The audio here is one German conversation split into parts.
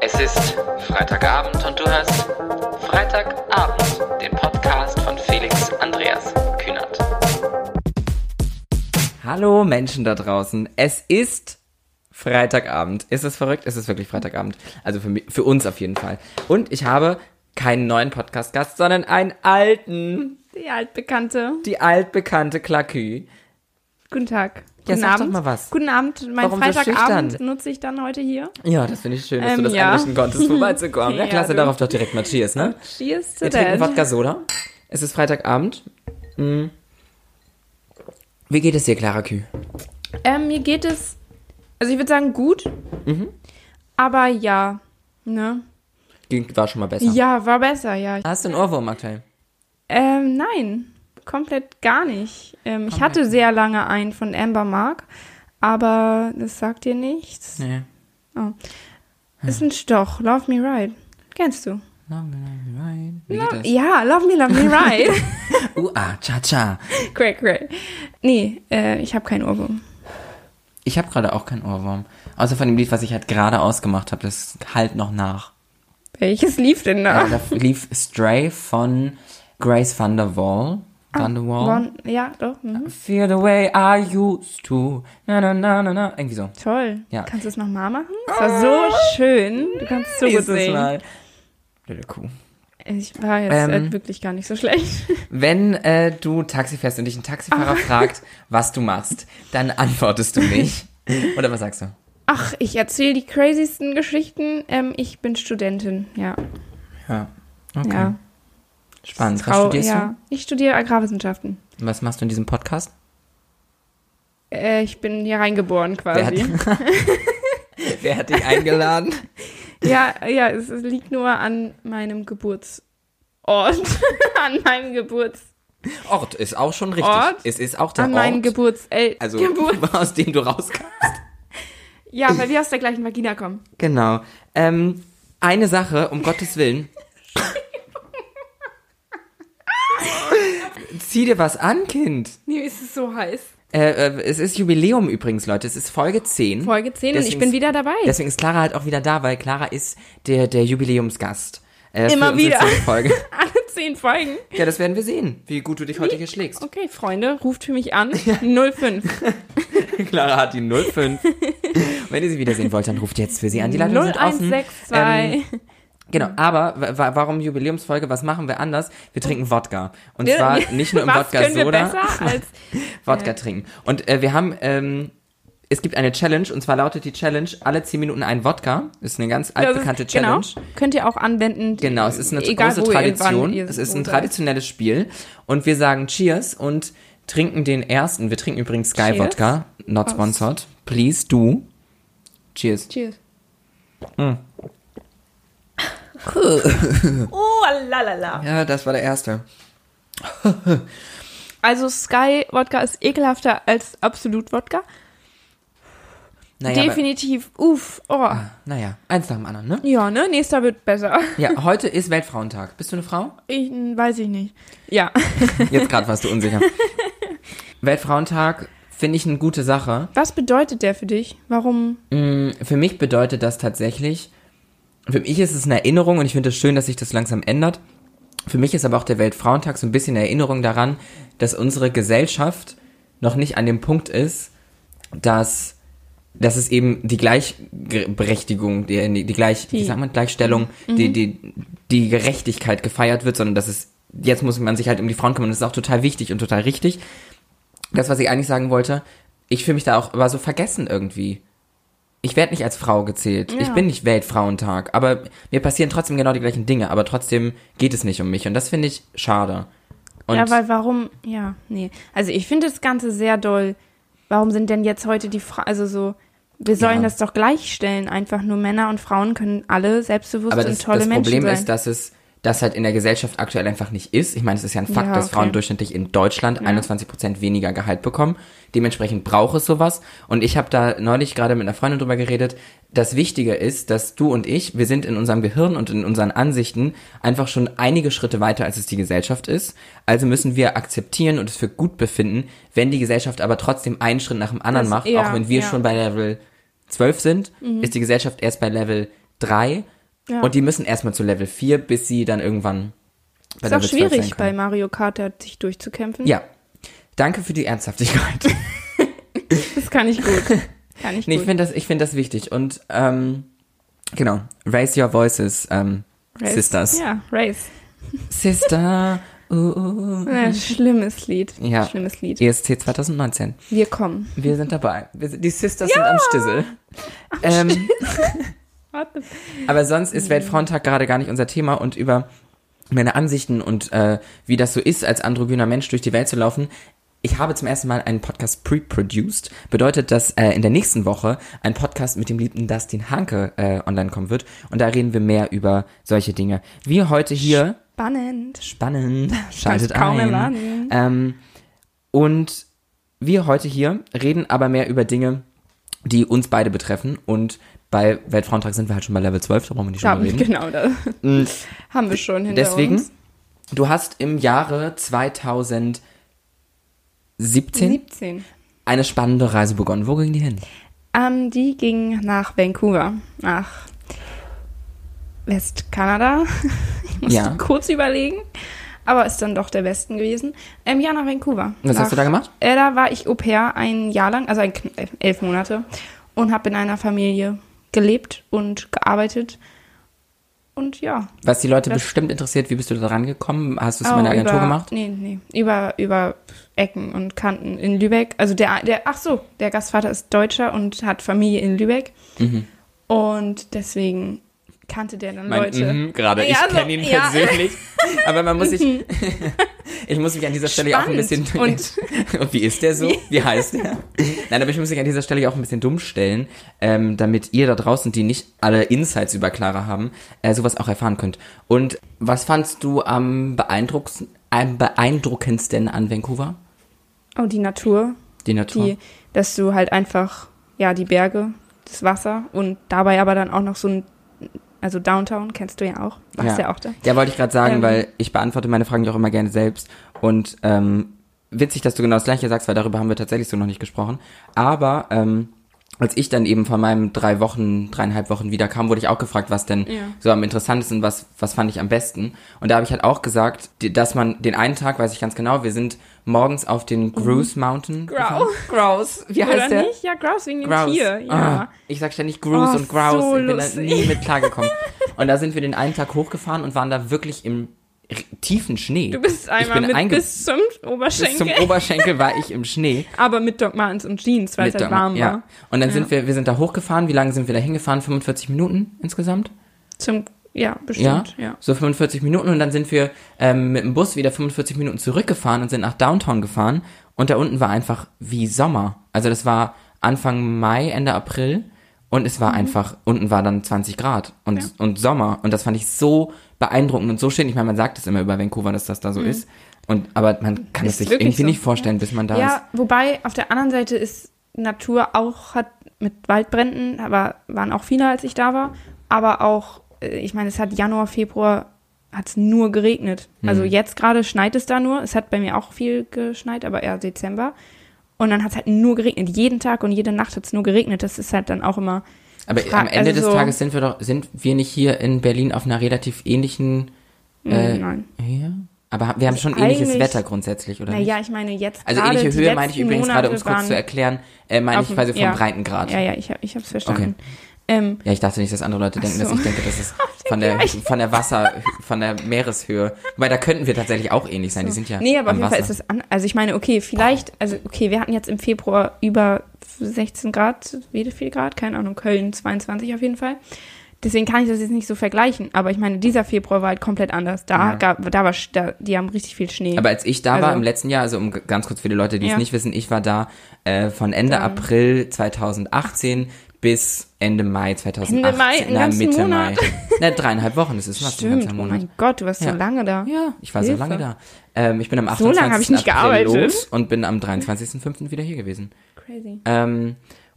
Es ist Freitagabend und du hörst Freitagabend, den Podcast von Felix Andreas Kühnert. Hallo Menschen da draußen. Es ist Freitagabend. Ist es verrückt? Es ist wirklich Freitagabend. Also für, mich, für uns auf jeden Fall. Und ich habe keinen neuen Podcast-Gast, sondern einen alten, Die altbekannte. die altbekannte Klakü. Guten Tag. Ja, Guten Abend. mal was. Guten Abend. Mein Warum so Freitagabend schüchtern? nutze ich dann heute hier. Ja, das finde ich schön, dass du Ähm, das ja. einrichten konntest, vorbeizukommen. Ja, Ja, klasse, du. darauf doch direkt mal Cheers, ne? Cheers to Wir trinken. Wodka Soda. Es ist Freitagabend. Hm. Wie geht es dir, Clara Kü? Ähm, mir geht es, also ich würde sagen gut. Mhm. Aber ja. Ne? Ging- War schon mal besser. Ja, war besser, ja. Hast du einen Ohrwurm aktuell? Ähm, nein. Komplett gar nicht. Ähm, ich hatte sehr lange einen von Amber Mark, aber das sagt dir nichts. Nee. Ist ein Stoch. Love Me Right. Kennst du? Wie geht das? Ja, Love Me, Love Me Right. Uh, ah, cha, cha. great, great. Nee, äh, ich habe keinen Ohrwurm. Ich habe gerade auch keinen Ohrwurm. Außer von dem Lied, was ich halt gerade ausgemacht habe. Das halt noch nach. Welches lief denn da? Äh, da lief Stray von Grace Van der Waal. Van der Waal. One, ja, doch. Mhm. Feel the way I used to. Na, na, na, na, na. Irgendwie so. Toll. Ja. Kannst du es nochmal machen? Das war so schön. Du kannst so gut singen. Mal. Blöde Kuh. Ich war jetzt Ähm, äh, wirklich gar nicht so schlecht. Wenn äh, du Taxi fährst und dich ein Taxifahrer fragt, was du machst, dann antwortest du nicht. Oder was sagst du? Ach, ich erzähle die crazysten Geschichten. Ähm, ich bin Studentin, ja. Ja. Okay. ja. Spannend. Was studierst ja. Ich studiere Agrarwissenschaften. du? Was machst du in diesem Podcast? Äh, ich bin hier reingeboren Wer quasi. hat, wer hat dich eingeladen? ja, ja, es, es liegt nur an meinem Geburtsort. an meinem Geburts... Ort ist auch schon richtig. Ort? Es ist auch der An meinen Ort, Geburtsel... also Geburt. aus dem du rauskamst. Ja, weil wir aus der gleichen Vagina kommen. Genau. Ähm, eine Sache, um Gottes Willen. Zieh dir was an, Kind. Nee, es ist so heiß. Äh, äh, es ist Jubiläum übrigens, Leute. Es ist Folge 10. Folge 10 und ich Deswegen bin ist- wieder dabei. Deswegen ist Clara halt auch wieder da, weil Clara ist der, der Jubiläumsgast. Äh, Immer wieder. 10. Folge. Alle 10 Folgen. Ja, das werden wir sehen, wie gut du dich heute hier schlägst. Okay, Freunde, ruft für mich an. 05. Clara hat die 05. Wenn ihr sie wiedersehen wollt, dann ruft jetzt für sie an. Die offen. 0162. Ähm, Genau, aber wa- wa- warum Jubiläumsfolge? Was machen wir anders? Wir trinken Wodka. Und Wir- zwar nicht nur im Wodka-Soda. Wodka trinken. Und äh, wir haben, ähm, es gibt eine Challenge, und zwar lautet die Challenge, alle 10 Minuten ein Wodka. Ist eine ganz Das ist- altbekannte Challenge. Genau, könnt ihr auch anwenden. Genau, es ist eine große ihr- Tradition. ihr Es ist ein traditionelles Spiel. Und wir sagen Cheers und trinken den ersten. Wir trinken übrigens Sky Cheers. Wodka. Not Aus. sponsored. Please do. Cheers. Cheers. Hm. Oh, lalala. Ja, das war der erste. Also Sky Wodka ist ekelhafter als Absolut Wodka. Naja, aber- Definitiv. Uff. Oh. naja, eins nach dem anderen, ne? Ja, ne? Nächster wird besser. Ja, heute ist Weltfrauentag. Bist du eine Frau? Ich, weiß ich nicht. Ja. Jetzt gerade warst du unsicher. Weltfrauentag finde ich eine gute Sache. Was bedeutet der für dich? Warum? Mm, Für mich bedeutet das tatsächlich, für mich ist es eine Erinnerung und ich finde es schön, dass sich das langsam ändert. Für mich ist aber auch der Weltfrauentag so ein bisschen eine Erinnerung daran, dass unsere Gesellschaft noch nicht an dem Punkt ist, dass, dass es eben die Gleichberechtigung, die, die gleich, wie Die- sagt man, Gleichstellung, die, die, die Gerechtigkeit gefeiert wird, sondern dass es, jetzt muss man sich halt um die Frauen kümmern. Das ist auch total wichtig und total richtig. Das, was ich eigentlich sagen wollte, ich fühle mich da auch aber so vergessen irgendwie. Ich werde nicht als Frau gezählt. Ich Ja. bin nicht Weltfrauentag. Aber mir passieren trotzdem genau die gleichen Dinge. Aber trotzdem geht es nicht um mich. Und das finde ich schade. Und ja, weil warum? Ja, nee. Also ich finde das Ganze sehr doll. Warum sind denn jetzt heute die Frauen, also so, wir sollen Ja. das doch gleichstellen. Einfach nur Männer und Frauen können alle selbstbewusst aber und das, tolle das Menschen Problem sein. ist, dass es das halt in der Gesellschaft aktuell einfach nicht ist. Ich meine, es ist ja ein Fakt, Ja, dass okay. Frauen durchschnittlich in Deutschland 21% weniger Gehalt bekommen. Dementsprechend braucht es sowas. Und ich habe da neulich gerade mit einer Freundin drüber geredet. Das Wichtige ist, dass du und ich, wir sind in unserem Gehirn und in unseren Ansichten einfach schon einige Schritte weiter, als es die Gesellschaft ist. Also müssen wir akzeptieren und es für gut befinden, wenn die Gesellschaft aber trotzdem einen Schritt nach dem anderen Das- macht, ja, auch wenn wir ja. schon bei Level 12 sind, ist die Gesellschaft erst bei Level 3 Ja. und die müssen erstmal zu Level 4, bis sie dann irgendwann bei ist auch Level 12 sein schwierig bei. Mario Kart sich durchzukämpfen. Ja. Danke für die Ernsthaftigkeit. Das kann ich gut. Kann ich nee, ich gut. finde das, ich finde das wichtig. Und ähm, genau, raise your voices, ähm, Race. Sisters. Ja, Race. Sister. Uh, uh. Ja, schlimmes Lied. Ja. Schlimmes Lied. ESC 2019. Wir kommen. Wir sind dabei. Wir sind, die Sisters sind am Stissel. Ähm, Warte. Aber sonst ist Weltfrauentag gerade gar nicht unser Thema und über meine Ansichten und äh, wie das so ist, als androgyner Mensch durch die Welt zu laufen. Ich habe zum ersten Mal einen Podcast pre-produced. Bedeutet, dass äh, in der nächsten Woche ein Podcast mit dem lieben Dustin Hanke äh, online kommen wird. Und da reden wir mehr über solche Dinge. Wir heute hier Spannend. spannend. Schaltet kaum ein. erwarten. Ähm, und wir heute hier reden aber mehr über Dinge, die uns beide betreffen. Und bei Weltfrauentag sind wir halt schon bei Level 12, da brauchen wir nicht schon mal reden. genau, da haben wir schon hinter Deswegen, uns. du hast im Jahre 2017 17. eine spannende Reise begonnen. Wo ging die hin? Ähm, die ging nach Vancouver, nach Westkanada. Ich musste Ja. kurz überlegen, aber ist dann doch der Westen gewesen. Ähm, ja, nach Vancouver. Was nach, hast du da gemacht? Äh, da war ich Au pair ein Jahr lang, also ein, äh, elf Monate und habe in einer Familie gelebt und gearbeitet. Und ja. Was die Leute bestimmt interessiert, wie bist du da rangekommen? Hast du es Oh, in meiner Agentur über, gemacht? Nee, nee. Über, über Ecken und Kanten in Lübeck. Also der, der, ach so, der Gastvater ist Deutscher und hat Familie in Lübeck. Mhm. Und deswegen kannte der dann Mein, Leute. mhm, gerade, ich Ja, so, kenne ihn ja. persönlich. Aber man muss sich, ich muss mich an dieser Stelle auch ein bisschen, Spannend. und wie ist der so? Wie heißt der? Nein, aber ich muss mich an dieser Stelle auch ein bisschen dumm stellen, ähm, damit ihr da draußen, die nicht alle Insights über Clara haben, äh, sowas auch erfahren könnt. Und was fandst du am beeindruckendsten, am beeindruckendsten an Vancouver? Oh, die Natur. Die Natur? Die, dass du halt einfach, ja, die Berge, das Wasser und dabei aber dann auch noch so ein, also Downtown kennst du ja auch. Warst ja, auch da. Ja, wollte ich gerade sagen, Ähm. weil ich beantworte meine Fragen ja auch immer gerne selbst. Und ähm, witzig, dass du genau das gleiche sagst, weil darüber haben wir tatsächlich so noch nicht gesprochen. Aber ähm, als ich dann eben von meinem drei Wochen, dreieinhalb Wochen wieder kam, wurde ich auch gefragt, was denn Ja. so am interessantesten, was, was fand ich am besten. Und da habe ich halt auch gesagt, dass man den einen Tag, weiß ich ganz genau, wir sind morgens auf den Grouse Mountain. gefahren. Grouse, wie heißt Oder der? nicht? Ja, Grouse wegen dem Grouse. Tier. Ja. Ah, ich sag ständig Grouse Oh, und Grouse. so ich bin da nie mit klargekommen. und da sind wir den einen Tag hochgefahren und waren da wirklich im tiefen Schnee. Du bist einmal mit bis zum bis Oberschenkel. zum Oberschenkel war ich im Schnee. aber mit Doc Martens und Jeans, weil es Mit halt Dom- warm ja. war. Und dann Ja. sind wir, wir sind da hochgefahren. Wie lange sind wir da hingefahren? 45 Minuten insgesamt? Zum, ja, bestimmt, ja. So 45 Minuten und dann sind wir ähm, mit dem Bus wieder 45 Minuten zurückgefahren und sind nach Downtown gefahren und da unten war einfach wie Sommer. Also das war Anfang Mai, Ende April und es war einfach, unten war dann 20 Grad und, Mhm. Ja. und Sommer und das fand ich so beeindruckend und so schön. Ich meine, man sagt es immer über Vancouver, dass das da so ist. Und, aber man kann Mhm. Es sich irgendwie so, nicht vorstellen, bis man da ist. Ja, wobei auf der anderen Seite ist Natur auch hat mit Waldbränden, aber waren auch viele, als ich da war. Aber auch, äh, ich meine, es hat Januar, Februar hat es nur geregnet. Also Hm. jetzt gerade schneit es da nur. Es hat bei mir auch viel geschneit, aber eher Dezember. Und dann hat es halt nur geregnet. Jeden Tag und jede Nacht hat es nur geregnet. Das ist halt dann auch immer. Aber am Ende also des so- Tages sind wir doch, sind wir nicht hier in Berlin auf einer relativ ähnlichen, Äh, mm, nein. ja? Aber wir haben schon ähnliches Wetter grundsätzlich, oder? Naja, ich meine jetzt. Also ähnliche Höhe meine ich übrigens gerade, um es Monate kurz zu erklären, äh, meine ich quasi vom ja. Breitengrad. Ja, ja, ich, hab- ich habe es verstanden. Ähm, Ja, ich dachte nicht, dass andere Leute denken, dass so. ich denke, das ist von der, von der Wasser, von der Meereshöhe. Weil da könnten wir tatsächlich auch ähnlich sein. Die sind ja Nee, aber auf jeden Fall Wasser. ist es an. Also ich meine, okay, vielleicht, also okay, wir hatten jetzt im Februar über 16 Grad, wie viel Grad? Keine Ahnung, Köln 22 auf jeden Fall. Deswegen kann ich das jetzt nicht so vergleichen. Aber ich meine, dieser Februar war halt komplett anders. Da, Ja. gab, da war, da, die haben richtig viel Schnee. Aber als ich da war Also- im letzten Jahr, also um ganz kurz für die Leute, die es Ja. nicht wissen, ich war da äh, von Ende Dann- April 2018 bis Ende Mai 2018. Ende Mai, na, Mitte Monat. Mai. Na, dreieinhalb Wochen, das ist fast ein ganzer oh Monat. mein Gott, du warst Ja. so lange da. Ja, ich war so Hilfe. lange da. Ähm, ich bin am So 28. lange hab ich nicht April gearbeitet. los und bin am 23.05. wieder hier gewesen. Crazy. Ähm,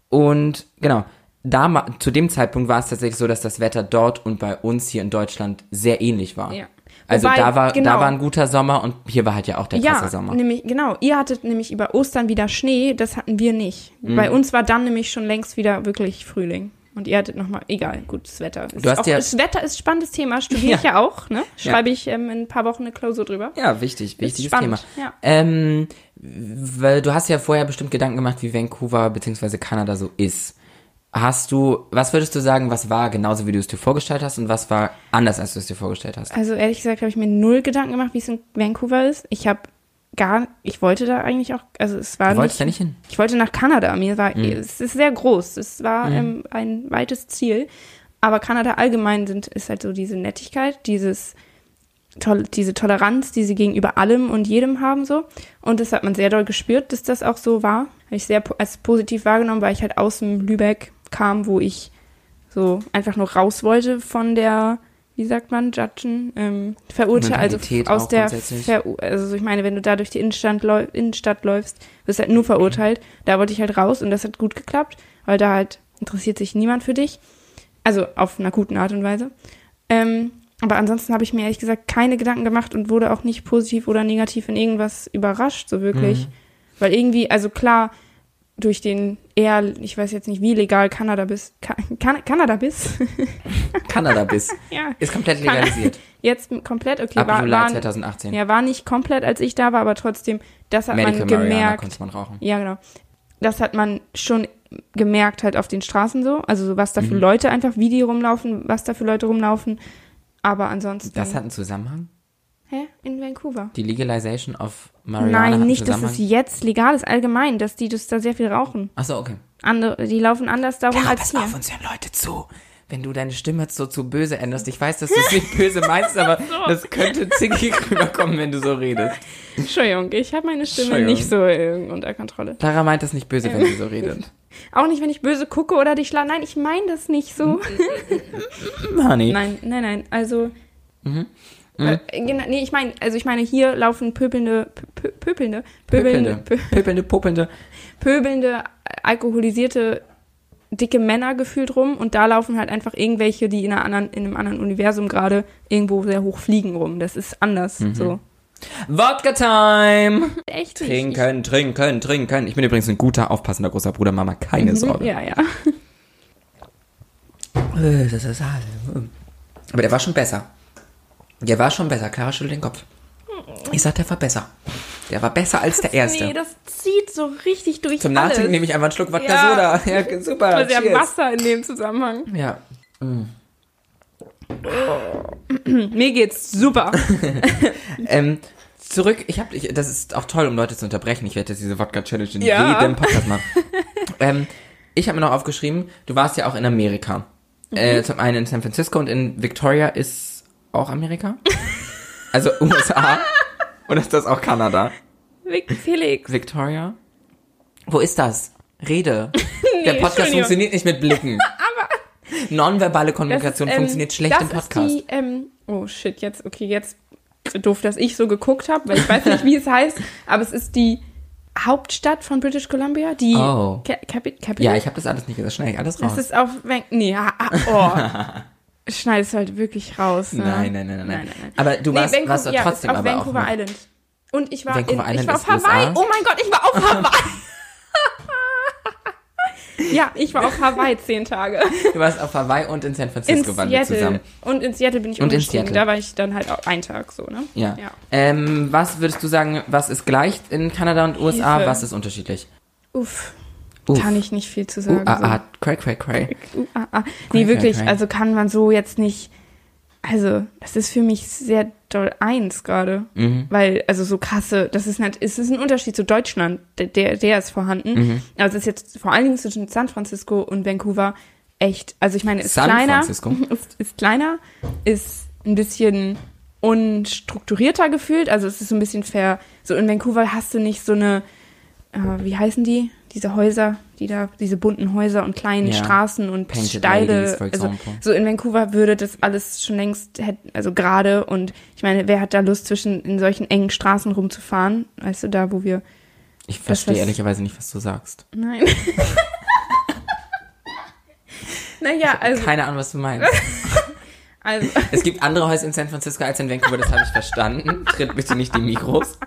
und genau, da, zu dem Zeitpunkt war es tatsächlich so, dass das Wetter dort und bei uns hier in Deutschland sehr ähnlich war. Ja. Also Wobei, da war, genau. da war ein guter Sommer und hier war halt ja auch der krasse Ja, Sommer. nämlich, genau. Ihr hattet nämlich über Ostern wieder Schnee, das hatten wir nicht. Mhm. Bei uns war dann nämlich schon längst wieder wirklich Frühling. Und ihr hattet nochmal, egal, gut, das Wetter. Du hast auch, ja- das Wetter ist spannendes Thema, studiere ich ja auch, ne? Ja. Schreibe ich ähm, in ein paar Wochen eine Klausur drüber. Ja, wichtig, wichtiges spannend, Thema. ja. Ähm, weil du hast ja vorher bestimmt Gedanken gemacht, wie Vancouver bzw. Kanada so ist. Hast du, was würdest du sagen, was war genauso, wie du es dir vorgestellt hast und was war anders, als du es dir vorgestellt hast? Also ehrlich gesagt habe ich mir null Gedanken gemacht, wie es in Vancouver ist. Ich habe gar, ich wollte da eigentlich auch, also es war Du wolltest nicht, da nicht hin? ich wollte nach Kanada. Mir war, Mhm. es ist sehr groß. Es war ähm, ein weites Ziel. Aber Kanada allgemein sind, ist halt so diese Nettigkeit, dieses, toll, diese Toleranz, die sie gegenüber allem und jedem haben so. Und das hat man sehr doll gespürt, dass das auch so war. Habe ich sehr po- als positiv wahrgenommen, weil ich halt aus dem Lübeck kam, wo ich so einfach nur raus wollte von der, wie sagt man, Judgen, ähm, verurteilt, also aus der. Ver also ich meine, wenn du da durch die Innenstadt, läu Innenstadt läufst, wirst du halt nur verurteilt. Da wollte ich halt raus und das hat gut geklappt, weil da halt interessiert sich niemand für dich. Also auf einer guten Art und Weise. Ähm, aber ansonsten habe ich mir ehrlich gesagt keine Gedanken gemacht und wurde auch nicht positiv oder negativ in irgendwas überrascht, so wirklich. Weil irgendwie, also klar, durch den eher, ich weiß jetzt nicht, wie legal Kanada bis, Ka kan Kanada bis, Kanada bist. ja, Ist komplett legalisiert. jetzt komplett, okay, Ab war, Juli war, 2018. ja, war nicht komplett, als ich da war, aber trotzdem, das hat Medical man gemerkt. konnte man rauchen. Ja, genau. Das hat man schon gemerkt halt auf den Straßen so. Also so, was da Mhm. für Leute einfach, wie die rumlaufen, was da für Leute rumlaufen. Aber ansonsten. Das hat einen Zusammenhang? Hä? In Vancouver. Die Legalization of Marijuana Nein, nicht, dass es jetzt legal ist, allgemein, dass die das da sehr viel rauchen. Achso, okay. Andere, die laufen anders darum Ja, als pass hier. auf, uns hören Leute zu. Wenn du deine Stimme jetzt so zu böse änderst, ich weiß, dass du es nicht böse meinst, aber das könnte zickig rüberkommen, wenn du so redest. Entschuldigung, ich habe meine Stimme nicht so äh, unter Kontrolle. Clara meint das nicht böse, wenn sie so redet. Auch nicht, wenn ich böse gucke oder dich schlage. Nein, ich meine das nicht so. Honey. Nein, nein, nein. Also. Mhm. Äh, genau, nee, ich meine, also ich meine, hier laufen pöbelnde, pö, pö- pöbelnde, pöbelnde, pöpelnde, popelnde. pöbelnde, alkoholisierte, dicke Männer gefühlt rum und da laufen halt einfach irgendwelche, die in, einer anderen, in einem anderen Universum gerade irgendwo sehr hoch fliegen rum. Das ist anders. Mhm. So. Vodka Time! Echt. Trinken, trinken, trinken. Ich bin übrigens ein guter, aufpassender großer Bruder, Mama, keine Ich, Sorge. ja, ja. Äh, Das ist alles. Aber der war schon besser. Der war schon besser. Clara schüttelt den Kopf. Ich sag, der war besser. Der war besser als der erste. Nee, das zieht so richtig durch Zum alles. Nachdenken nehme ich einfach einen Schluck Wodka Ja. Soda. Ja, super. Also ja Cheers. Wasser in dem Zusammenhang. Ja. Mir geht's super. Ähm, zurück, ich habe, das ist auch toll, um Leute zu unterbrechen. Ich werde jetzt diese Wodka-Challenge in Ja. jedem Podcast machen. ähm, ich habe mir noch aufgeschrieben, du warst ja auch in Amerika. Mhm. Äh, zum einen in San Francisco und in Victoria ist auch Amerika. Also USA. Oder ist das auch Kanada? Vic- Felix. Victoria? Wo ist das? Rede. Der Podcast funktioniert nicht mit Blicken. Aber Nonverbale Kommunikation ist, ähm, funktioniert schlecht im Podcast. Ist die, ähm, oh shit, jetzt, okay, jetzt doof, dass ich so geguckt habe, weil ich weiß nicht, wie es heißt, aber es ist die Hauptstadt von British Columbia, die Oh. Ca Capi Capital. ja, ich habe das alles nicht gesagt. Schnell alles raus. Das ist auf, nee, oh. Schneidest halt wirklich raus. Ne? Nein, nein, nein, nein, nein. nein. Aber du warst, Vancouver- warst du ja, trotzdem auf aber Vancouver auch. noch- Island. Und ich war, in, ich war auf Hawaii. USA? Oh mein Gott, ich war auf Hawaii. ja, ich war auf Hawaii zehn Tage. Du warst auf Hawaii und in San In Francisco waren wir zusammen. Und in Seattle bin ich Und in. Seattle. Da war ich dann halt auch einen Tag so, ne? Ja. Ja. Ähm, was würdest du sagen, was ist gleich in Kanada und USA? Hilfe. Was ist unterschiedlich? Uff. Kann ich nicht viel zu Uh, sagen. ah, so. ah, cray, cray, cray. Uh, ah, ah. Nee, wirklich, also kann man so jetzt nicht. Also, das ist für mich sehr doll eins gerade. Mhm. Weil, also so krasse, das ist nicht, es ist ein Unterschied zu Deutschland, der, der, ist vorhanden. Mhm. Also es ist jetzt vor allen Dingen zwischen San Francisco und Vancouver echt, also ich meine, ist San kleiner, Francisco? ist, ist kleiner, ist ein bisschen unstrukturierter gefühlt, also es ist so ein bisschen fair. So in Vancouver hast du nicht so eine, äh, wie heißen die? Diese Häuser, die da, diese bunten Häuser und kleinen Ja. Straßen und Painted steile. Ladies, also, so in Vancouver würde das alles schon längst, also gerade und ich meine, wer hat da Lust zwischen in solchen engen Straßen rumzufahren? Weißt du, da, wo wir, Ich verstehe was- ehrlicherweise nicht, was du sagst. nein. naja, also, Keine Ahnung, was du meinst. also, Es gibt andere Häuser in San Francisco als in Vancouver, das habe ich verstanden. Tritt bitte nicht die Mikros.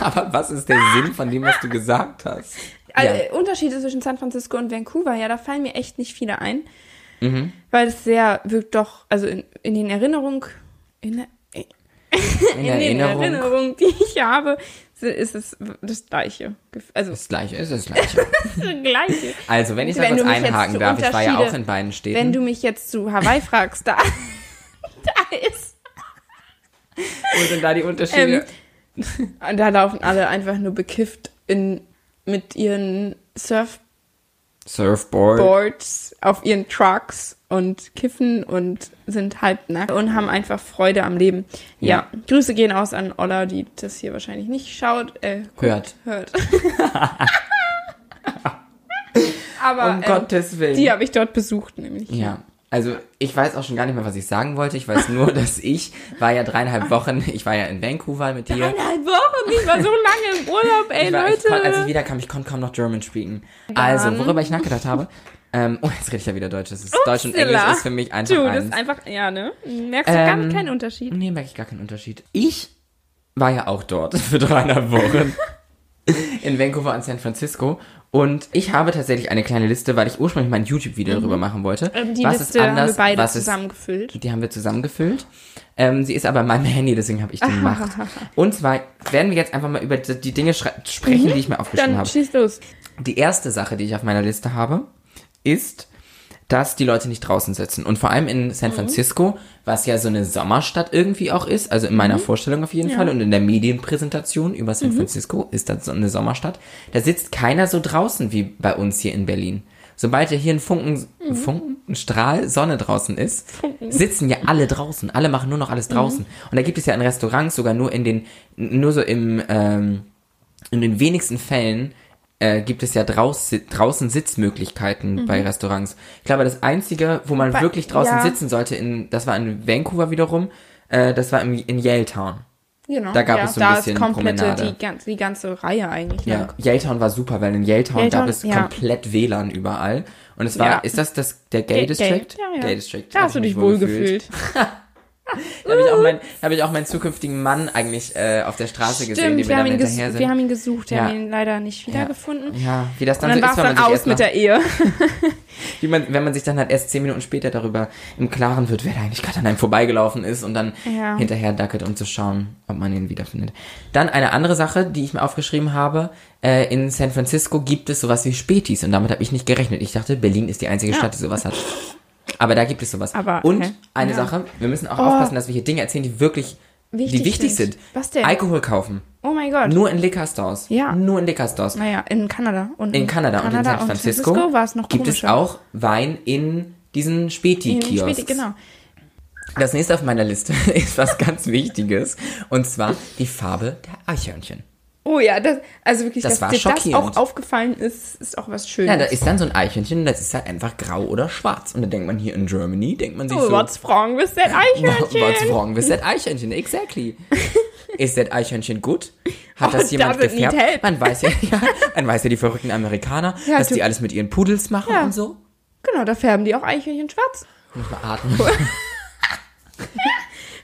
Aber was ist der Sinn von dem, was du gesagt hast? Also, Ja. Unterschiede zwischen San Francisco und Vancouver, ja, da fallen mir echt nicht viele ein. Mhm. weil es sehr wirkt doch, also in, in den Erinnerungen, in, der- In in der den Erinnerung. Erinnerungen, die ich habe, ist es das gleiche. Also Das gleiche ist das gleiche. das Gleiche. Also, wenn ich da Wenn jetzt einhaken darf, ich war ja auch in beiden Städten. Wenn du mich jetzt zu Hawaii fragst, da, da ist, Wo sind da die Unterschiede? ähm, da laufen alle einfach nur bekifft in, mit ihren Surfboard. Surfboards auf ihren Trucks und kiffen und sind halbnackt und haben einfach Freude am Leben. Ja, Grüße gehen aus an Olla, die das hier wahrscheinlich nicht schaut, äh, Hört. hört. Aber Um ähm, Gottes Willen. die habe ich dort besucht, nämlich. Ja. Also ich weiß auch schon gar nicht mehr, was ich sagen wollte. Ich weiß nur, dass ich war ja dreieinhalb Wochen, ich war ja in Vancouver mit dir. Dreieinhalb Wochen, ich war so lange im Urlaub, ey, ich war, Leute. Ich kon, als ich wiederkam, ich konnte kaum noch German speaken. Also, worüber ich nachgedacht habe, ähm, oh, jetzt rede ich ja wieder Deutsch. Das ist Deutsch und Upsala. Englisch ist für mich einfach du, das eins. ist einfach, ja, ne? Merkst du gar Ähm, keinen Unterschied? Nee, merke ich gar keinen Unterschied. Ich war ja auch dort für dreieinhalb Wochen. In Vancouver und San Francisco. Und ich habe tatsächlich eine kleine Liste, weil ich ursprünglich mal ein YouTube-Video darüber machen wollte. Ähm, die was Liste ist anders, haben wir beide was ist zusammengefüllt. Die haben wir zusammengefüllt. Ähm, sie ist aber in meinem Handy, deswegen habe ich die gemacht. Und zwar werden wir jetzt einfach mal über die Dinge sprechen, die ich mir aufgeschrieben Dann habe. schieß los. Die erste Sache, die ich auf meiner Liste habe, ist, dass die Leute nicht draußen sitzen. Und vor allem in Mhm. San Francisco, was ja so eine Sommerstadt irgendwie auch ist, also in meiner Vorstellung auf jeden Mhm. Ja. Fall und in der Medienpräsentation über San Francisco ist das so eine Sommerstadt, da sitzt keiner so draußen wie bei uns hier in Berlin. Sobald ja hier ein Funken, Mhm. Funken, ein Strahl Sonne draußen ist, sitzen ja alle draußen. Alle machen nur noch alles Mhm. draußen. Und da gibt es ja in Restaurants sogar nur in den, nur so im, ähm, in den wenigsten Fällen äh, gibt es ja draus, draußen Sitzmöglichkeiten bei Restaurants. Ich glaube, das Einzige, wo man Mhm. Bei- wirklich draußen ja. sitzen sollte, in, das war in Vancouver wiederum, äh, das war im, in Yaletown. Genau. Da gab ja, es so ein da bisschen ist komplette, Promenade. die, ganze, die ganze Reihe eigentlich. Ja, Ne? Yaletown war super, weil in Yaletown, Yaletown, gab es ja. komplett WLAN überall. Und es war, ist das das der Gay District? Ja, ja. Gay District. Da hast du dich wohl gefühlt. Da habe ich, auch mein- da hab ich auch meinen zukünftigen Mann eigentlich äh, auf der Straße gesehen, Stimmt, die wir mir haben, dann ihn hinterher sind. wir haben ihn gesucht, wir Ja. haben ihn leider nicht wiedergefunden. ja, wie das Und dann, dann war so ist, dann aus mit der Ehe. wie man, wenn man sich dann halt erst zehn Minuten später darüber im Klaren wird, wer da eigentlich gerade an einem vorbeigelaufen ist und dann Ja. hinterher dackelt, um zu schauen, ob man ihn wiederfindet. Dann eine andere Sache, die ich mir aufgeschrieben habe, äh, in San Francisco gibt es sowas wie Spätis und damit habe ich nicht gerechnet. Ich dachte, Berlin ist die einzige Stadt, die sowas hat. Aber da gibt es sowas. Aber, und okay. eine Ja. Sache, wir müssen auch Oh. aufpassen, dass wir hier Dinge erzählen, die wirklich Wichtig die wichtig sind. sind. Was denn? Alkohol kaufen. Oh mein Gott. Nur in Liquor Stores. Ja. Nur in Liquor Stores. naja, in Kanada. Und In Kanada, und in San Francisco, war es noch gibt es auch Wein in diesen Späti-Kiosks. Späti, genau. Das nächste auf meiner Liste ist was ganz Wichtiges. Und zwar die Farbe der Eichhörnchen. Oh ja, das, also wirklich, Das dass dir das auch aufgefallen ist, ist auch was Schönes. Ja, da ist dann so ein Eichhörnchen und das ist halt einfach grau oder schwarz. Und dann denkt man hier in Germany, denkt man sich oh, so, what's wrong with that Eichhörnchen? what's wrong with that Eichhörnchen? Exactly. Ist das Eichhörnchen gut? Hat Oh, das jemand gefärbt? Man weiß ja, ja, man weiß ja, die verrückten Amerikaner, Ja, dass die alles mit ihren Pudels machen Ja. und so. Genau, da färben die auch Eichhörnchen schwarz. Muss mal atmen.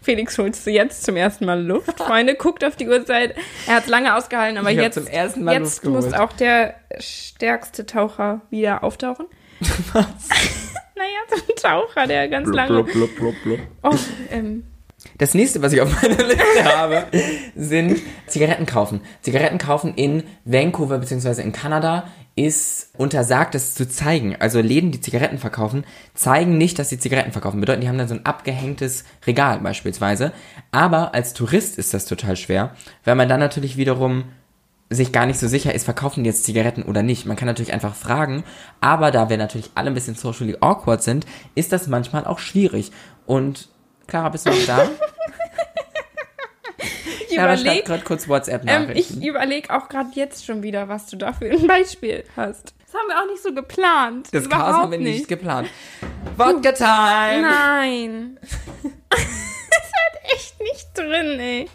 Felix holst du jetzt zum ersten Mal Luft. Freunde, guckt auf die Uhrzeit. Er hat lange ausgehalten, aber Ich jetzt, zum ersten Mal jetzt Luft muss geholt. auch der stärkste Taucher wieder auftauchen. Was? Naja, so ein Taucher, der ganz lange. Blub, blub, blub. Oh, ähm, Das nächste, was ich auf meiner Liste habe, sind Zigaretten kaufen. Zigaretten kaufen in Vancouver bzw. in Kanada ist untersagt, das zu zeigen. Also Läden, die Zigaretten verkaufen, zeigen nicht, dass sie Zigaretten verkaufen. Bedeutet, die haben dann so ein abgehängtes Regal beispielsweise. Aber als Tourist ist das total schwer, weil man dann natürlich wiederum sich gar nicht so sicher ist, verkaufen die jetzt Zigaretten oder nicht. Man kann natürlich einfach fragen, aber da wir natürlich alle ein bisschen socially awkward sind, ist das manchmal auch schwierig. Und Clara, bist du noch da? ich Clara schreibt überleg, gerade kurz ähm, WhatsApp-Nachrichten. ich überleg auch gerade jetzt schon wieder, was du da für ein Beispiel hast. Das haben wir auch nicht so geplant. das Überhaupt Chaos haben wir nicht geplant. Wodka Time! Nein. das hat echt nicht drin, ey.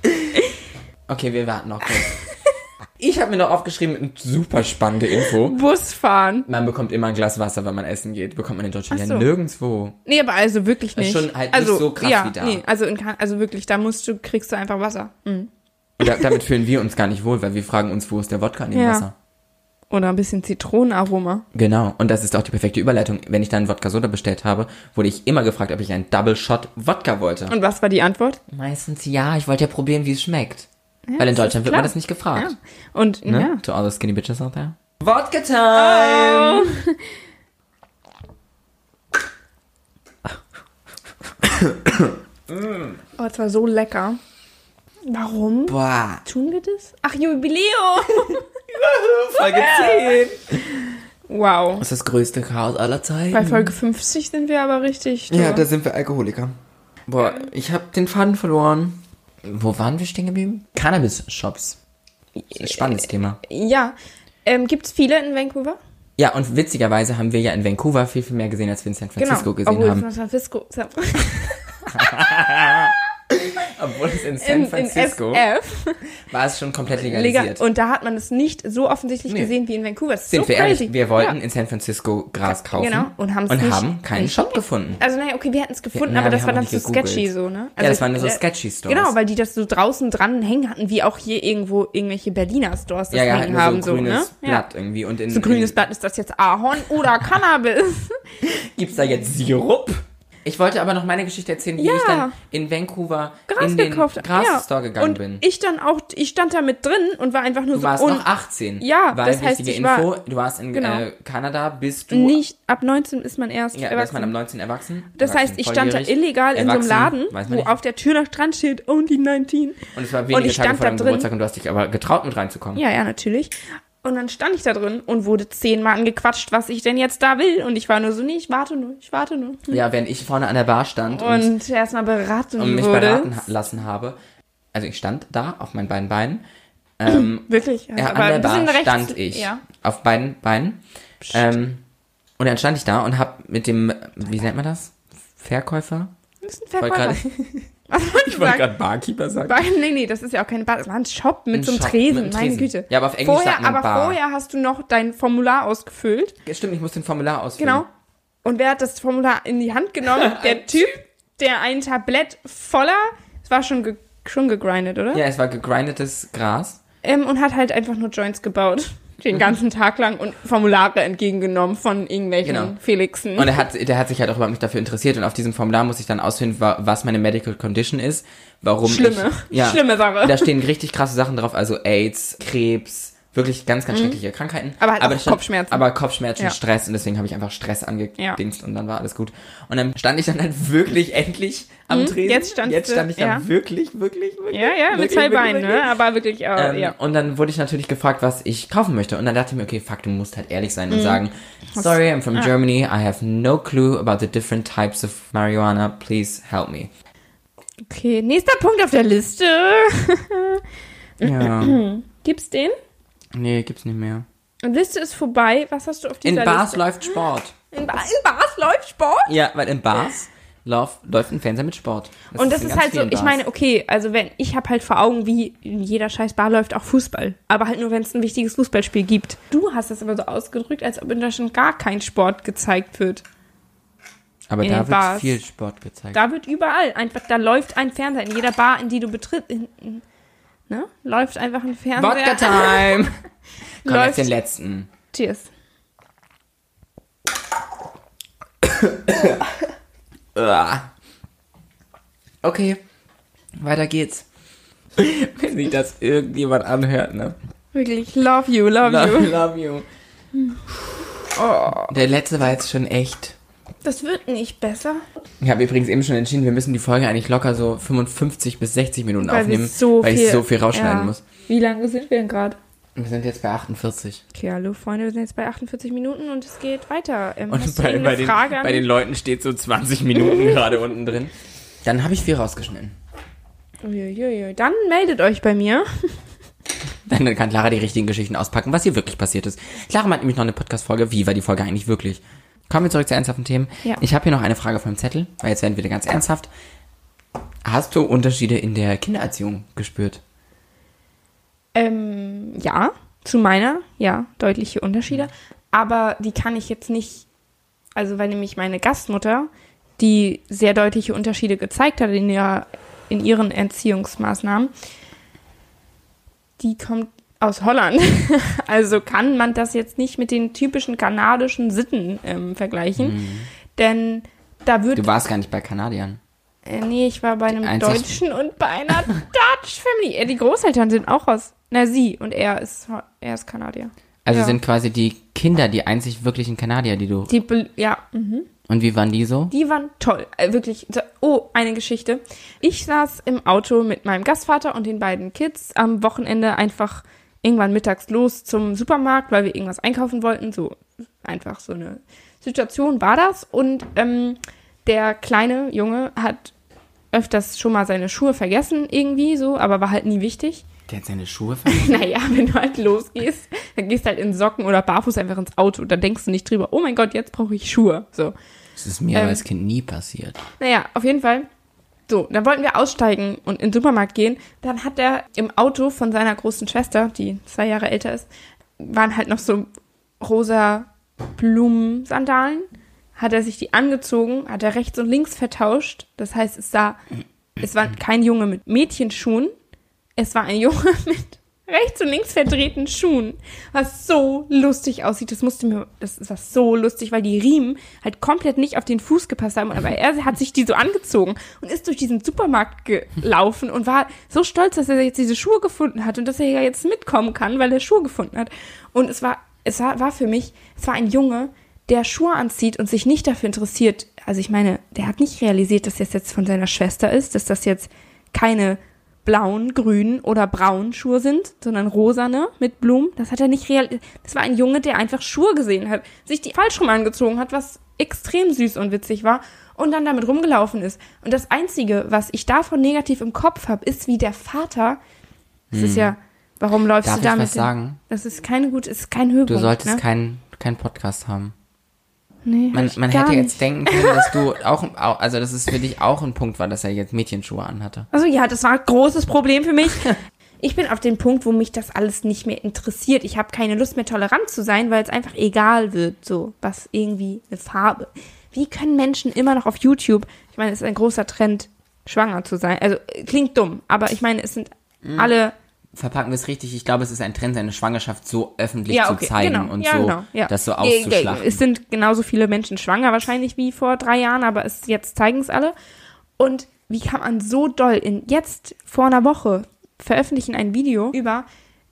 Okay, wir warten noch kurz. Ich habe mir noch aufgeschrieben, eine super spannende Info. Busfahren. Man bekommt immer ein Glas Wasser, wenn man essen geht. Bekommt man in Deutschland Ach ja so. nirgendwo. Nee, aber also wirklich Das nicht. ist schon halt nicht also, so krass ja, wie da. Nee, also, in, also wirklich, da musst du, kriegst du einfach Wasser. Mhm. Da, damit fühlen wir uns gar nicht wohl, weil wir fragen uns, wo ist der Wodka in dem Ja. Wasser? Oder ein bisschen Zitronenaroma. Genau, und das ist auch die perfekte Überleitung. Wenn ich dann Wodka Soda bestellt habe, wurde ich immer gefragt, ob ich einen Double Shot Wodka wollte. Und was war die Antwort? Meistens ja, ich wollte ja probieren, wie es schmeckt. Ja, Weil in Deutschland wird man das nicht gefragt. Ja. Und Ne? ja. To all the skinny bitches out there. Wodka time! Oh, es war so lecker. Warum Boah, tun wir das? Ach, Jubiläum! Folge 10! wow. Das ist das größte Chaos aller Zeiten. Bei Folge 50 sind wir aber richtig. Ja, da da sind wir Alkoholiker. Boah, ich habe den Faden verloren. Wo waren wir stehen geblieben? Cannabis-Shops. Spannendes Thema. ja. Ähm, Gibt es viele in Vancouver? Ja, und witzigerweise haben wir ja in Vancouver viel, viel mehr gesehen, als wir in San Francisco gesehen Obwohl haben. San Francisco. San Obwohl es in in, San in Francisco SF. war es schon komplett Legal. legalisiert. Und da hat man es nicht so offensichtlich Nee. gesehen wie in Vancouver. Das ist Sind so wir crazy. ehrlich, wir wollten Ja. in San Francisco Gras kaufen Genau, und und nicht- haben keinen nicht Shop gefunden. Also naja, okay, wir hätten es gefunden, Ja, aber das war dann nicht so gegoogelt. sketchy so, ne? Ja, das waren so äh, sketchy Stores. Genau, weil die das so draußen dran hängen hatten, wie auch hier irgendwo irgendwelche Berliner Stores das ja, ja, hängen haben, so so, ne? grünes Ja. Blatt irgendwie. Und in, So grünes in, Blatt, ist das jetzt Ahorn oder Cannabis? Gibt's da jetzt Sirup? Ich wollte aber noch meine Geschichte erzählen, wie Ja. ich dann in Vancouver Gras in den gekauft. Gras-Store ja. gegangen und bin. ich dann auch, ich stand da mit drin und war einfach nur Du so warst und noch 18. Ja, Weil das heißt, ich war- Info, du warst in Genau. äh, Kanada, bist du nicht ab 19 ist man erst ja, da ist erwachsen. man am 19 erwachsen. das erwachsen, heißt, ich stand da illegal in so einem Erwachsen, Laden, wo nicht. auf der Tür noch dran steht, only 19. Und es war wenige ich Tage vor deinem. Geburtstag und du hast dich aber getraut, mit reinzukommen. Ja, ja, natürlich. Und dann stand ich da drin und wurde zehnmal angequatscht, was ich denn jetzt da will. Und ich war nur so, nee, ich warte nur, ich warte nur. Ja, während ich vorne an der Bar stand und, Und erstmal beraten und mich wurde. beraten lassen habe. Also ich stand da auf meinen beiden Beinen. Ähm, Wirklich. ja, aber an der ein bisschen Bar rechts, stand ich Ja. auf beiden Beinen. Ähm, und dann stand ich da und hab mit dem, wie nennt man das? Verkäufer? Das ist ein Verkäufer. Was ich wollte gerade Barkeeper sagen. Bei- Nee, nee, das ist ja auch keine Bar, das war ein Shop mit Ein so einem Shop Tresen, mit einem meine. Güte. Ja, aber auf Englisch vorher, sagt man aber Bar. vorher hast du noch dein Formular ausgefüllt. Ja, stimmt, ich muss den Formular ausfüllen. Genau. Und wer hat das Formular in die Hand genommen? Der Typ, der ein Tablett voller, es war schon, ge, schon gegrindet, oder? Ja, es war gegrindetes Gras. Ähm, und hat halt einfach nur Joints gebaut. Den ganzen Tag lang und Formulare entgegengenommen von irgendwelchen Genau. Felixen. Und er hat, der hat sich halt auch überhaupt nicht dafür interessiert. Und auf diesem Formular muss ich dann ausfinden, wa- was meine Medical Condition ist, warum Schlimme. ich... Ja, Schlimme Sache. Da stehen richtig krasse Sachen drauf, also AIDS, Krebs, wirklich ganz, ganz schreckliche Krankheiten. Mhm. Aber halt auch da stand- Kopfschmerzen. Aber Kopfschmerzen, Ja. Stress und deswegen habe ich einfach Stress angedingst Ja. und dann war alles gut. Und dann stand ich dann halt wirklich endlich am Mhm, Tresen. jetzt standst jetzt stand ich da ja. wirklich, wirklich, wirklich. ja, ja, mit wirklich, zwei wirklich, Beinen, ne? Aber wirklich, äh, Ähm, ja. Und dann wurde ich natürlich gefragt, was ich kaufen möchte. Und dann dachte ich mir, okay, fuck, du musst halt ehrlich sein und Mhm. sagen, sorry, I'm from Germany, I have no clue about the different types of marijuana, please help me. Okay, nächster Punkt auf der Liste. Ja, Gibt's den? Nee, gibt's nicht mehr. Und Liste ist vorbei. Was hast du auf In dieser Bars Liste? läuft Sport. In, ba in Bars läuft Sport? Ja, weil in Bars lauf, läuft ein Fernseher mit Sport. und das in ist halt so, ich Bars. meine, okay, also wenn, ich habe halt vor Augen, wie in jeder scheiß Bar läuft auch Fußball. Aber halt nur, wenn es ein wichtiges Fußballspiel gibt. Du hast es aber so ausgedrückt, als ob in Deutschland gar kein Sport gezeigt wird. Aber in da wird Bars. viel Sport gezeigt. Da wird überall einfach, da läuft ein Fernseher. In jeder Bar, in die du betrittst, in, in, ne? Läuft einfach ein Fernseher. Vodka Time! Komm, Läuft- jetzt den letzten. Cheers. Okay, weiter geht's. Wenn sich das irgendjemand anhört, ne? Wirklich, love you, love, Love, you. love you. Oh. Der letzte war jetzt schon echt. Das wird nicht besser. Ich habe übrigens eben schon entschieden, wir müssen die Folge eigentlich locker so 55 bis 60 Minuten Weil aufnehmen, so weil viel, ich so viel rausschneiden ja. muss. Wie lange sind wir denn gerade? Wir sind jetzt bei 48. Okay, hallo Freunde, wir sind jetzt bei 48 Minuten und es geht weiter. Ähm, Und bei, bei, den, bei den? Leuten steht so 20 Minuten gerade unten drin. Dann habe ich viel rausgeschnitten. Uiuiui. Dann meldet euch bei mir. Dann kann Clara die richtigen Geschichten auspacken, was hier wirklich passiert ist. Clara meint nämlich noch eine Podcast-Folge. Wie war die Folge eigentlich wirklich? Kommen wir zurück zu ernsthaften Themen. Ja. Ich habe hier noch eine Frage auf meinem Zettel, weil jetzt werden wir wieder ganz ernsthaft. Hast du Unterschiede in der Kindererziehung gespürt? Ähm, ja, zu meiner, ja, deutliche Unterschiede. Aber die kann ich jetzt nicht, also weil nämlich meine Gastmutter, die sehr deutliche Unterschiede gezeigt hat in, ihrer, in ihren Erziehungsmaßnahmen, die kommt aus Holland. also kann man das jetzt nicht mit den typischen kanadischen Sitten ähm, vergleichen. Denn da wird. Du warst gar nicht bei Kanadiern. Äh, nee, ich war bei einem Deutschen und bei einer Dutch Family. Äh, Die Großeltern sind auch aus. Na, sie und er ist, er ist Kanadier. Also Ja. sind quasi die Kinder die einzig wirklichen Kanadier, die du. Die, ja, mhm. Und wie waren die so? Die waren toll. Äh, wirklich. Oh, eine Geschichte. Ich saß im Auto mit meinem Gastvater und den beiden Kids am Wochenende einfach irgendwann mittags los zum Supermarkt, weil wir irgendwas einkaufen wollten. So einfach so eine Situation war das. Und ähm, der kleine Junge hat öfters schon mal seine Schuhe vergessen irgendwie so, aber war halt nie wichtig. Der hat seine Schuhe vergessen. Naja, wenn du halt losgehst, dann gehst du halt in Socken oder barfuß einfach ins Auto. Da denkst du nicht drüber, oh mein Gott, jetzt brauche ich Schuhe. So. Das ist mir Ähm. als Kind nie passiert. Naja, auf jeden Fall. So, dann wollten wir aussteigen und in den Supermarkt gehen. Dann hat er im Auto von seiner großen Schwester, die zwei Jahre älter ist, waren halt noch so rosa Blumensandalen. Hat er sich die angezogen, hat er rechts und links vertauscht. Das heißt, es sah, es war kein Junge mit Mädchenschuhen. Es war ein Junge mit rechts und links verdrehten Schuhen, was so lustig aussieht. Das musste mir, das war so lustig, weil die Riemen halt komplett nicht auf den Fuß gepasst haben. Aber er hat sich die so angezogen und ist durch diesen Supermarkt gelaufen und war so stolz, dass er jetzt diese Schuhe gefunden hat und dass er ja jetzt mitkommen kann, weil er Schuhe gefunden hat. Und es war, es war, war für mich, es war ein Junge, der Schuhe anzieht und sich nicht dafür interessiert. Also ich meine, der hat nicht realisiert, dass das jetzt von seiner Schwester ist, dass das jetzt keine blauen, grünen oder braunen Schuhe sind, sondern rosane mit Blumen. Das hat er nicht real. Das war ein Junge, der einfach Schuhe gesehen hat, sich die falsch rum angezogen hat, was extrem süß und witzig war und dann damit rumgelaufen ist. Und das einzige, was ich davon negativ im Kopf habe, ist wie der Vater. Das ist ja, warum läufst Hm. Darf du da ich was sagen? Das ist keine gut, ist kein Höhepunkt. Du solltest ne? keinen keinen Podcast haben. Nee, Man, man hätte nicht. jetzt denken können, dass du auch, also dass es für dich auch ein Punkt war, dass er jetzt Mädchenschuhe anhatte. Also ja, das war ein großes Problem für mich. Ich bin auf dem Punkt, wo mich das alles nicht mehr interessiert. Ich habe keine Lust mehr tolerant zu sein, weil es einfach egal wird, so was irgendwie eine Farbe. Wie können Menschen immer noch auf YouTube, ich meine, es ist ein großer Trend, schwanger zu sein. Also klingt dumm, aber ich meine, es sind Mhm. alle Verpacken wir es richtig. Ich glaube, es ist ein Trend, seine Schwangerschaft so öffentlich ja, zu okay, zeigen genau, und ja, so, genau, ja. das so auszuschlachten. Es sind genauso viele Menschen schwanger wahrscheinlich wie vor drei Jahren, aber es, jetzt zeigen es alle. Und wie kann man so doll in jetzt vor einer Woche veröffentlichen ein Video über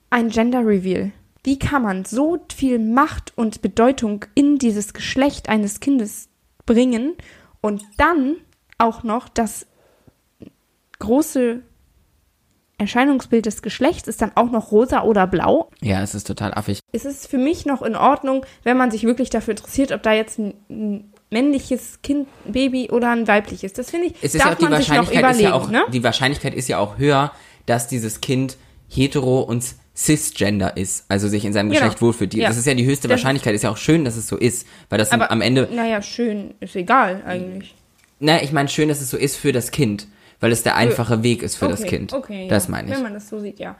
ein Gender Reveal? Wie kann man so viel Macht und Bedeutung in dieses Geschlecht eines Kindes bringen und dann auch noch das große Erscheinungsbild des Geschlechts ist dann auch noch rosa oder blau? ja, es ist total affig. es ist für mich noch in Ordnung, wenn man sich wirklich dafür interessiert, ob da jetzt ein, ein männliches Kind, Baby oder ein weibliches. Das finde ich, Es ist ja darf auch die man sich noch Wahrscheinlichkeit ist überlegen, ja auch, ne? die Wahrscheinlichkeit ist ja auch höher, dass dieses Kind hetero und cisgender ist, also sich in seinem Genau. Geschlecht wohlfühlt. Die, Ja. Das ist ja die höchste Das- Wahrscheinlichkeit, ist ja auch schön, dass es so ist, weil das Aber am Ende, Naja, schön, ist egal eigentlich. na, ich meine schön, dass es so ist für das Kind, weil es der einfache Weg ist für das okay, Kind. Okay, das ja. meine ich. Wenn man das so sieht, ja.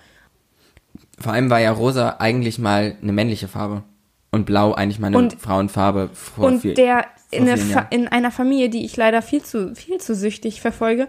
Vor allem war ja rosa eigentlich mal eine männliche Farbe und blau eigentlich mal eine Und- Frauenfarbe vor Und viel, der in, eine, Fa- in einer Familie, die ich leider viel zu, viel zu süchtig verfolge,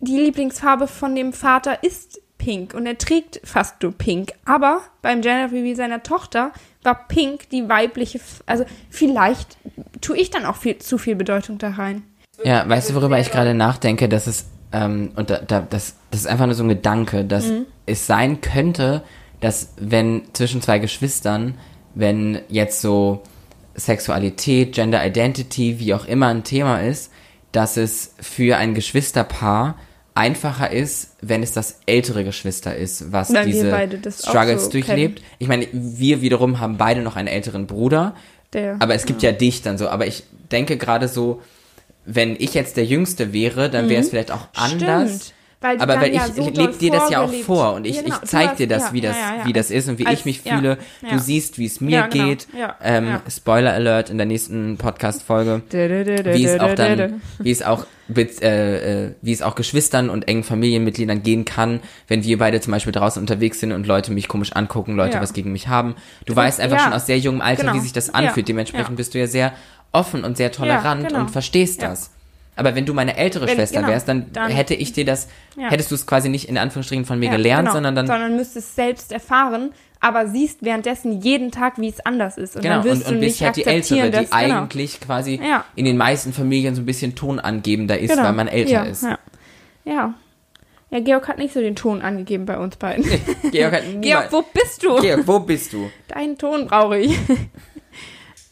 die Lieblingsfarbe von dem Vater ist pink und er trägt fast nur pink. Aber beim Gender Reveal seiner Tochter war pink die weibliche, F- also vielleicht tue ich dann auch viel, zu viel Bedeutung da rein. Ja, weißt du, worüber ich gerade nachdenke, dass es, ähm, und da, da, das, das ist einfach nur so ein Gedanke, dass Mhm. es sein könnte, dass wenn zwischen zwei Geschwistern, wenn jetzt so Sexualität, Gender Identity, wie auch immer ein Thema ist, dass es für ein Geschwisterpaar einfacher ist, wenn es das ältere Geschwister ist, was Weil diese Struggles so durchlebt. Ich meine, wir wiederum haben beide noch einen älteren Bruder, Der, aber es gibt ja. dich dann so. Aber ich denke gerade so, wenn ich jetzt der Jüngste wäre, dann wäre es vielleicht auch anders. Mhm. Stimmt, weil aber weil ja ich, so lebe dir das ja auch vor und ich, Ja, genau, ich du zeig hast- dir das, wie das, ja, wie das ist und wie als- ich mich fühle. Du siehst, wie es mir genau, geht. ähm. Spoiler Alert in der nächsten Podcast-Folge. Wie es auch dann, wie es auch, äh, äh, wie es auch Geschwistern und engen Familienmitgliedern gehen kann, wenn wir beide zum Beispiel draußen unterwegs sind und Leute mich komisch angucken, Leute was gegen mich haben. Du weißt einfach ja. schon aus sehr jungem Alter, Genau. wie sich das anfühlt. Dementsprechend bist du ja sehr offen und sehr tolerant genau. und verstehst Ja. das. Aber wenn du meine ältere Wenn- Schwester genau, wärst, dann, dann- hätte ich dir das, Ja. hättest du es quasi nicht in Anführungsstrichen von mir Ja, gelernt, genau. sondern dann sondern müsstest selbst erfahren, aber siehst währenddessen jeden Tag, wie es anders ist. Und Genau, dann wirst und, du und bist nicht halt die akzeptieren, Ältere, die dass, genau. eigentlich quasi Ja. in den meisten Familien so ein bisschen tonangebender ist, Genau. weil man älter ja, ist. Ja. ja. Ja, Georg hat nicht so den Ton angegeben bei uns beiden. Georg, hat Georg, niemals- wo bist du? Georg, wo bist du? Deinen Ton brauche ich.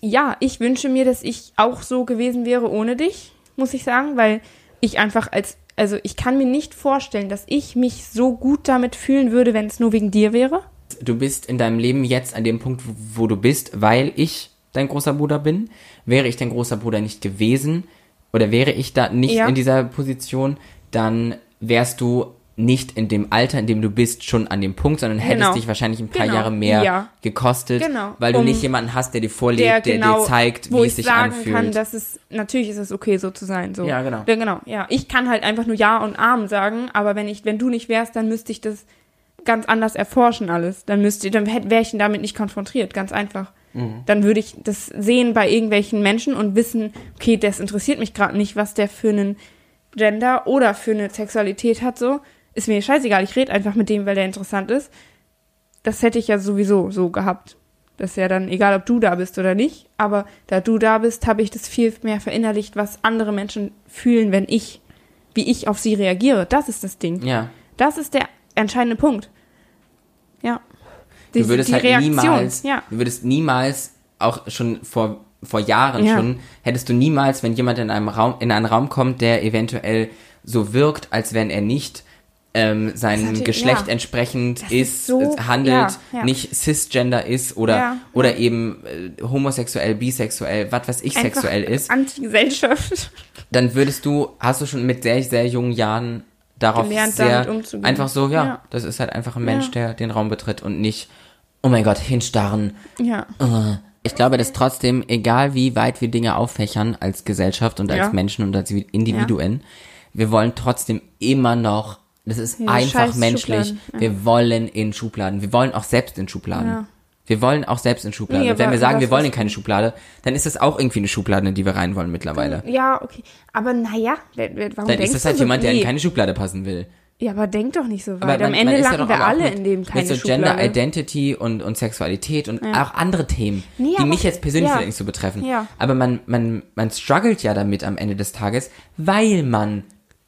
Ja, ich wünsche mir, dass ich auch so gewesen wäre ohne dich, muss ich sagen, weil ich einfach als, also ich kann mir nicht vorstellen, dass ich mich so gut damit fühlen würde, wenn es nur wegen dir wäre. Du bist in deinem Leben jetzt an dem Punkt, wo, du bist, weil ich dein großer Bruder bin. Wäre ich dein großer Bruder nicht gewesen oder wäre ich da nicht Ja. in dieser Position, dann wärst du nicht in dem Alter, in dem du bist, schon an dem Punkt, sondern hättest Genau. dich wahrscheinlich ein paar Genau. Jahre mehr Ja. gekostet, Genau. weil du Um- nicht jemanden hast, der dir vorlebt, der der, genau, dir zeigt, wo wie es sich sagen anfühlt. kann, dass es natürlich ist es okay so zu sein. So. Ja, genau. Ja, genau. Ja, ich kann halt einfach nur Ja und Amen sagen, aber wenn ich, wenn du nicht wärst, dann müsste ich das ganz anders erforschen alles. Dann müsste, dann wäre ich damit nicht konfrontiert, ganz einfach. Mhm. Dann würde ich das sehen bei irgendwelchen Menschen und wissen, okay, das interessiert mich gerade nicht, was der für einen Gender oder für eine Sexualität hat. So ist mir scheißegal. Ich rede einfach mit dem, weil der interessant ist. Das hätte ich ja sowieso so gehabt. Das ist ja dann egal, ob du da bist oder nicht. Aber da du da bist, habe ich das viel mehr verinnerlicht, was andere Menschen fühlen, wenn ich, wie ich auf sie reagiere. Das ist das Ding. ja. Das ist der entscheidende Punkt. Ja. Die, Du würdest die halt Reaktion. niemals, Ja. du würdest niemals, auch schon vor, vor Jahren Ja. schon, hättest du niemals, wenn jemand in einem Raum, in einen Raum kommt, der eventuell so wirkt, als wenn er nicht ähm, seinem Geschlecht ja. entsprechend Das ist, ist so- äh, handelt, ja, ja. nicht cisgender ist oder, Ja, oder eben äh, homosexuell, bisexuell, was weiß ich, Einfach sexuell ist, Anti-Gesellschaft. dann würdest du, hast du schon mit sehr, sehr jungen Jahren darauf Gelernt, sehr, damit umzugehen. einfach so, ja, Ja. das ist halt einfach ein Mensch, Ja. der den Raum betritt und nicht, oh mein Gott, hinstarren, Ja. ich glaube, dass trotzdem, egal wie weit wir Dinge auffächern als Gesellschaft und als Ja. Menschen und als Individuen, wir wollen trotzdem immer noch, das ist Ja, einfach menschlich, ja. wir wollen in Schubladen, wir wollen auch selbst in Schubladen. Ja. Wir wollen auch selbst in Schubladen. Nee, und wenn wir sagen, wir wollen in keine Schublade, dann ist das auch irgendwie eine Schublade, in die wir rein wollen mittlerweile. Ja, okay. Aber naja, warum Dann denkst ist das halt so? jemand, der nee. in keine Schublade passen will. Ja, aber denk doch nicht so weit. Man- Am Ende ja landen wir alle mit- in dem keine Mit so Schublade. Gender Identity und, und Sexualität und auch andere Themen, Nee, die mich jetzt persönlich ja. vielleicht nicht so betreffen. Ja. Aber man, man, man struggelt ja damit am Ende des Tages, weil man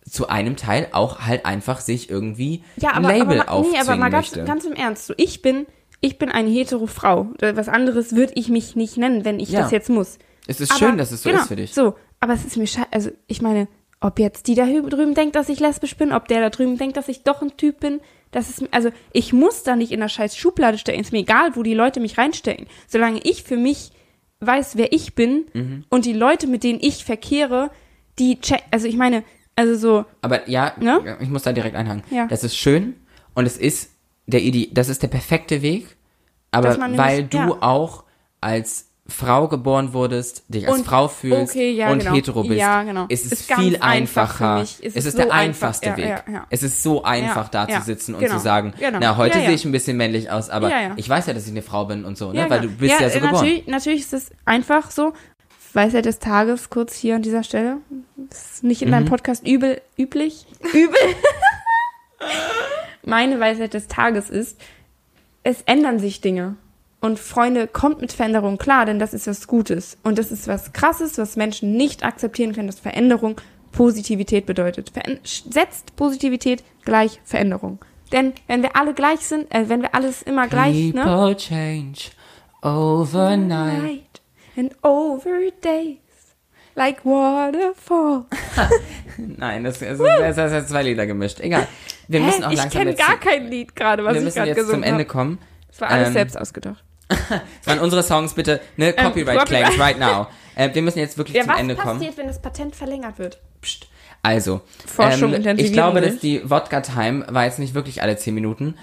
zu einem Teil auch halt einfach sich irgendwie ja, ein aber, Label aber, ma- nee, aber mal ganz, möchte. ganz im Ernst. So, ich bin, ich bin eine hetero Frau. Was anderes würde ich mich nicht nennen, wenn ich Ja. das jetzt muss. es ist Aber- schön, dass es so genau, ist für dich. So, aber es ist mir scheiße. Also, ich meine, ob jetzt die da drüben denkt, dass ich lesbisch bin, ob der da drüben denkt, dass ich doch ein Typ bin, das ist, mir- also, ich muss da nicht in der scheiß Schublade stecken. Ist mir egal, wo die Leute mich reinstecken. Solange ich für mich weiß, wer ich bin Mhm. und die Leute, mit denen ich verkehre, die check, also ich meine, also so, Aber ja, Ne? ich muss da direkt einhaken. Ja. Das ist schön und es ist der Ide das ist der perfekte Weg, aber man weil nämlich- du ja. auch als Frau geboren wurdest, dich als Und- Frau fühlst okay, ja, und genau. hetero bist, Ja, genau. ist es Ist viel einfach einfacher. mich. Es Es ist, ist der so einfachste einfach. Weg. Ja. Es ist so einfach, da zu sitzen und genau. zu sagen, Genau. na, heute sehe ich ein bisschen männlich aus, aber ich weiß ja, dass ich eine Frau bin und so, ne? Ja, weil genau. du bist ja, so geboren. Natürlich, natürlich ist es einfach so. Weisheit des Tages, kurz hier an dieser Stelle. Ist nicht in Mhm. deinem Podcast übel, üblich. Übel. Meine Weisheit des Tages ist, es ändern sich Dinge. Und Freunde, kommt mit Veränderung klar, denn das ist was Gutes. Und das ist was Krasses, was Menschen nicht akzeptieren können, dass Veränderung Positivität bedeutet. Veränd setzt Positivität gleich Veränderung. Denn wenn wir alle gleich sind, äh, wenn wir alles immer gleich, ne? People change overnight. And over days like waterfall. Nein, das, das, das, das ist zwei Lieder gemischt. Egal. Wir Hä? müssen auch ich langsam kenne jetzt gar kein Lied gerade, was wir ich müssen gerade jetzt zum gesungen Ende habe. kommen. Das war alles Ähm, selbst ausgedacht. Das waren unsere Songs, bitte. Ne, Copyright Copyright. Claims right now. Äh, wir müssen jetzt wirklich Ja, zum was Ende kommen. passiert, wenn das Patent verlängert wird? Psst. Also, Forschung ähm, ich glaube, dass die Wodka-Time war jetzt nicht wirklich alle 10 Minuten,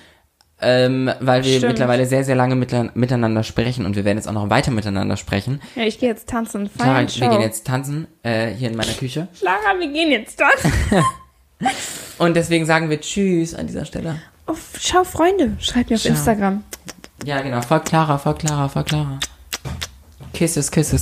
ähm, weil wir Stimmt. mittlerweile sehr, sehr lange mit, miteinander sprechen und wir werden jetzt auch noch weiter miteinander sprechen. Ja, ich gehe jetzt tanzen. Clara, Feiern, wir Show. gehen jetzt tanzen, äh, hier in meiner Küche. Clara, wir gehen jetzt tanzen. Und deswegen sagen wir Tschüss an dieser Stelle. oh, schau, Freunde, schreibt mir auf Ciao. Instagram. Ja, genau. Folgt Clara, folgt Clara, folgt Clara. Kisses, kisses.